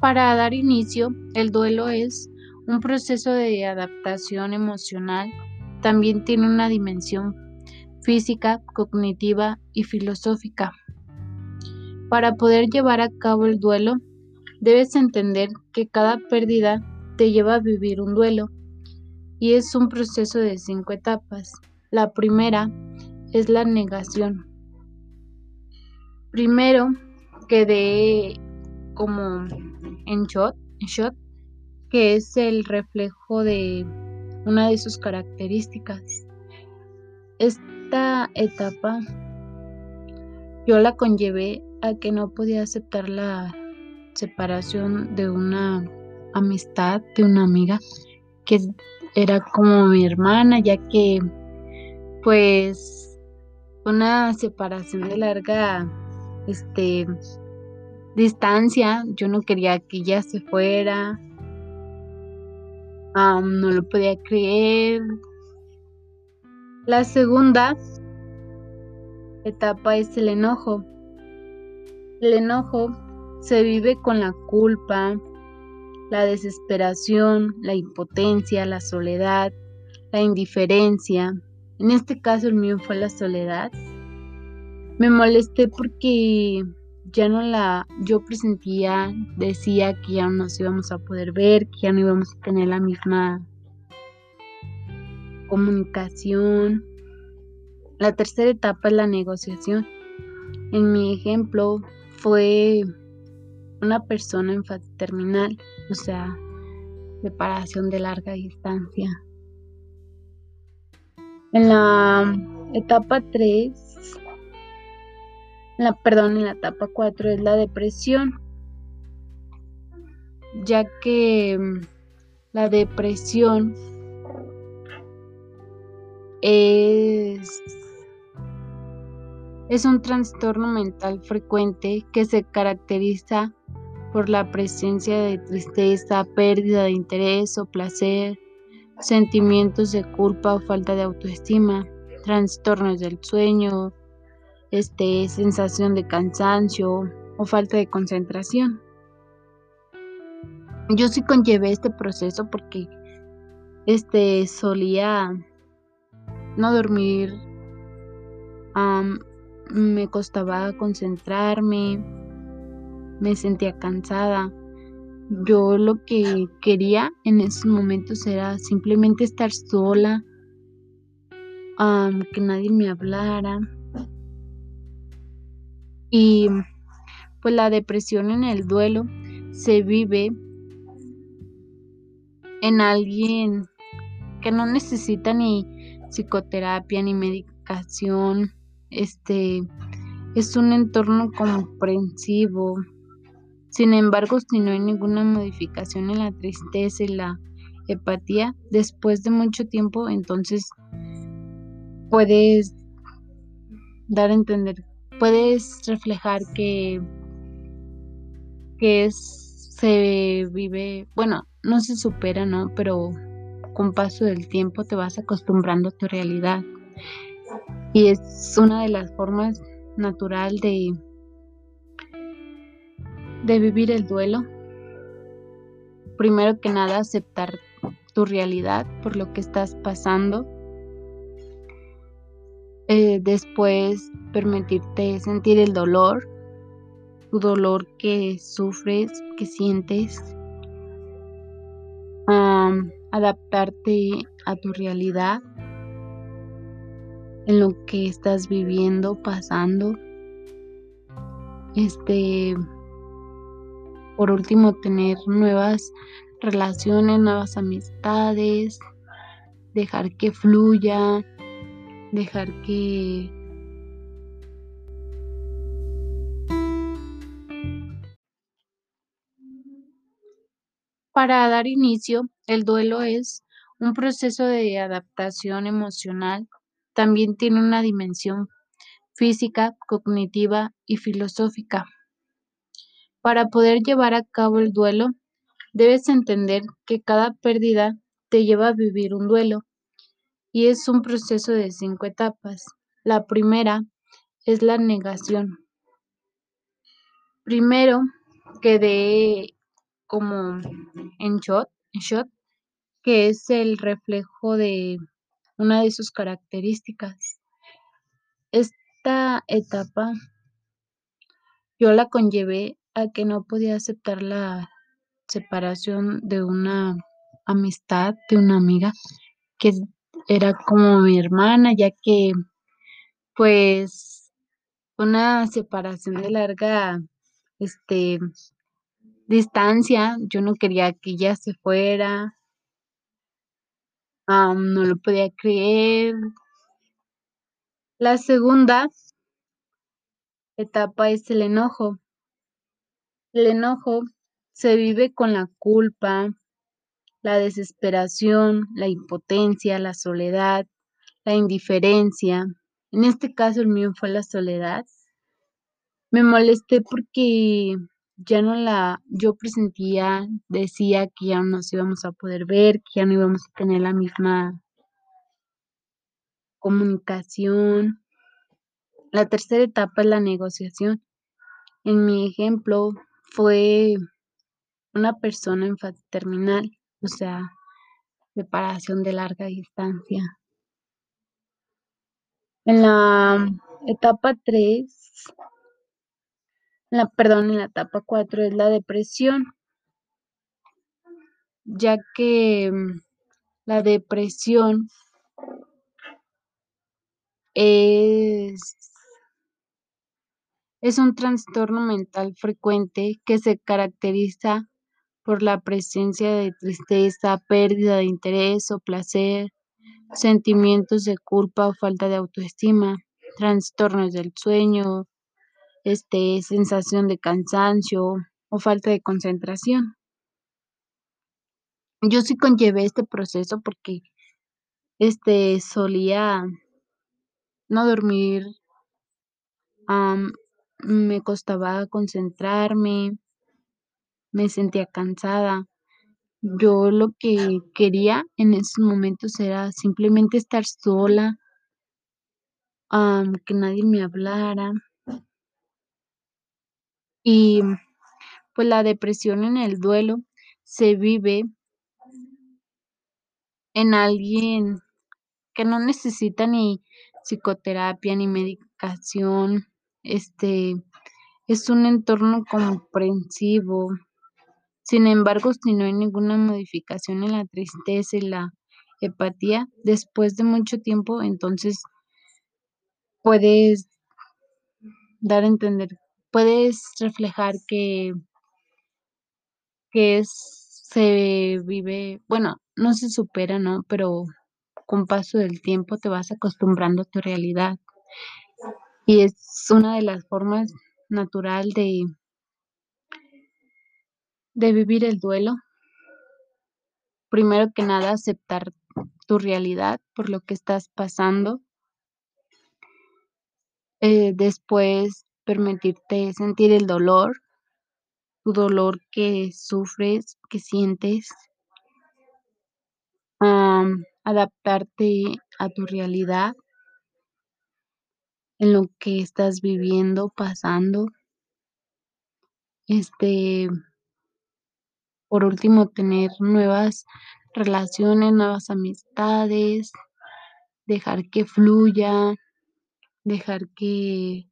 Para dar inicio, el duelo es un proceso de adaptación emocional. También tiene una dimensión física, cognitiva y filosófica. Para poder llevar a cabo el duelo, debes entender que cada pérdida te lleva a vivir un duelo y es un proceso de cinco etapas. La primera es la negación. Primero quedé como en shot, shot, que es el reflejo de una de sus características. Esta etapa yo la conllevé a que no podía aceptar la separación de una amistad, de una amiga, que era como mi hermana, ya que pues una separación de larga este distancia, yo no quería que ella se fuera, no lo podía creer. La segunda etapa es el enojo. El enojo se vive con la culpa, la desesperación, la impotencia, la soledad, la indiferencia. En este caso el mío fue la soledad. Me molesté porque ya no la, yo presentía, decía que ya no nos íbamos a poder ver, que ya no íbamos a tener la misma comunicación. La tercera etapa es la negociación. En mi ejemplo fue una persona en fase terminal, o sea, separación de larga distancia. En la etapa 3 la, perdón, en la etapa 4 es la depresión, ya que mm, la depresión es, es un trastorno mental frecuente que se caracteriza por la presencia de tristeza, pérdida de interés o placer, sentimientos de culpa o falta de autoestima, trastornos del sueño, este, sensación de cansancio o falta de concentración. Yo sí conllevé este proceso porque este solía no dormir, me costaba concentrarme, me sentía cansada. Yo lo que quería en esos momentos era simplemente estar sola, que nadie me hablara y pues la depresión en el duelo se vive en alguien que no necesita ni psicoterapia ni medicación. Este es un entorno comprensivo. Sin embargo, si no hay ninguna modificación en la tristeza y la empatía, después de mucho tiempo, entonces puedes dar a entender puedes reflejar que, que se vive, bueno, no se supera, ¿no? Pero con paso del tiempo te vas acostumbrando a tu realidad. Y es una de las formas natural de, de vivir el duelo. Primero que nada, aceptar tu realidad por lo que estás pasando después permitirte sentir el dolor, tu dolor que sufres, que sientes, adaptarte a tu realidad, en lo que estás viviendo, pasando. Este, por último, tener nuevas relaciones, nuevas amistades, dejar que fluya, dejar que Para dar inicio, el duelo es un proceso de adaptación emocional. También tiene una dimensión física, cognitiva y filosófica. Para poder llevar a cabo el duelo, debes entender que cada pérdida te lleva a vivir un duelo y es un proceso de cinco etapas. La primera es la negación. Primero quedé como en shot, shot, que es el reflejo de una de sus características. Esta etapa yo la conllevé a que no podía aceptar la separación de una amistad, de una amiga que era como mi hermana, ya que pues una separación de larga este distancia, yo no quería que ella se fuera, no lo podía creer. La segunda etapa es el enojo. El enojo se vive con la culpa, la desesperación, la impotencia, la soledad, la indiferencia. En este caso el mío fue la soledad. Me molesté porque ya no la, yo presentía, decía que ya no nos íbamos a poder ver, que ya no íbamos a tener la misma comunicación. La tercera etapa es la negociación. En mi ejemplo fue una persona en fase terminal, o sea, separación de larga distancia. En la etapa 3, la, perdón, en la etapa 4 es la depresión, ya que mm, la depresión es, es un trastorno mental frecuente que se caracteriza por la presencia de tristeza, pérdida de interés o placer, sentimientos de culpa o falta de autoestima, trastornos del sueño, este, sensación de cansancio o falta de concentración. Yo sí conllevé este proceso porque este solía no dormir, me costaba concentrarme, me sentía cansada. Yo lo que quería en esos momentos era simplemente estar sola, que nadie me hablara. Y pues la depresión en el duelo se vive en alguien que no necesita ni psicoterapia ni medicación, este es un entorno comprensivo. Sin embargo, si no hay ninguna modificación en la tristeza y la empatía, después de mucho tiempo, entonces puedes dar a entender, puedes reflejar que que es, se vive, bueno, no se supera, ¿no? Pero con paso del tiempo te vas acostumbrando a tu realidad. Y es una de las formas natural de de vivir el duelo. Primero que nada, aceptar tu realidad por lo que estás pasando. Eh, después, permitirte sentir el dolor, tu dolor que sufres, que sientes. adaptarte a tu realidad en lo que estás viviendo, pasando. Este por último, tener nuevas relaciones, nuevas amistades, dejar que fluya, dejar que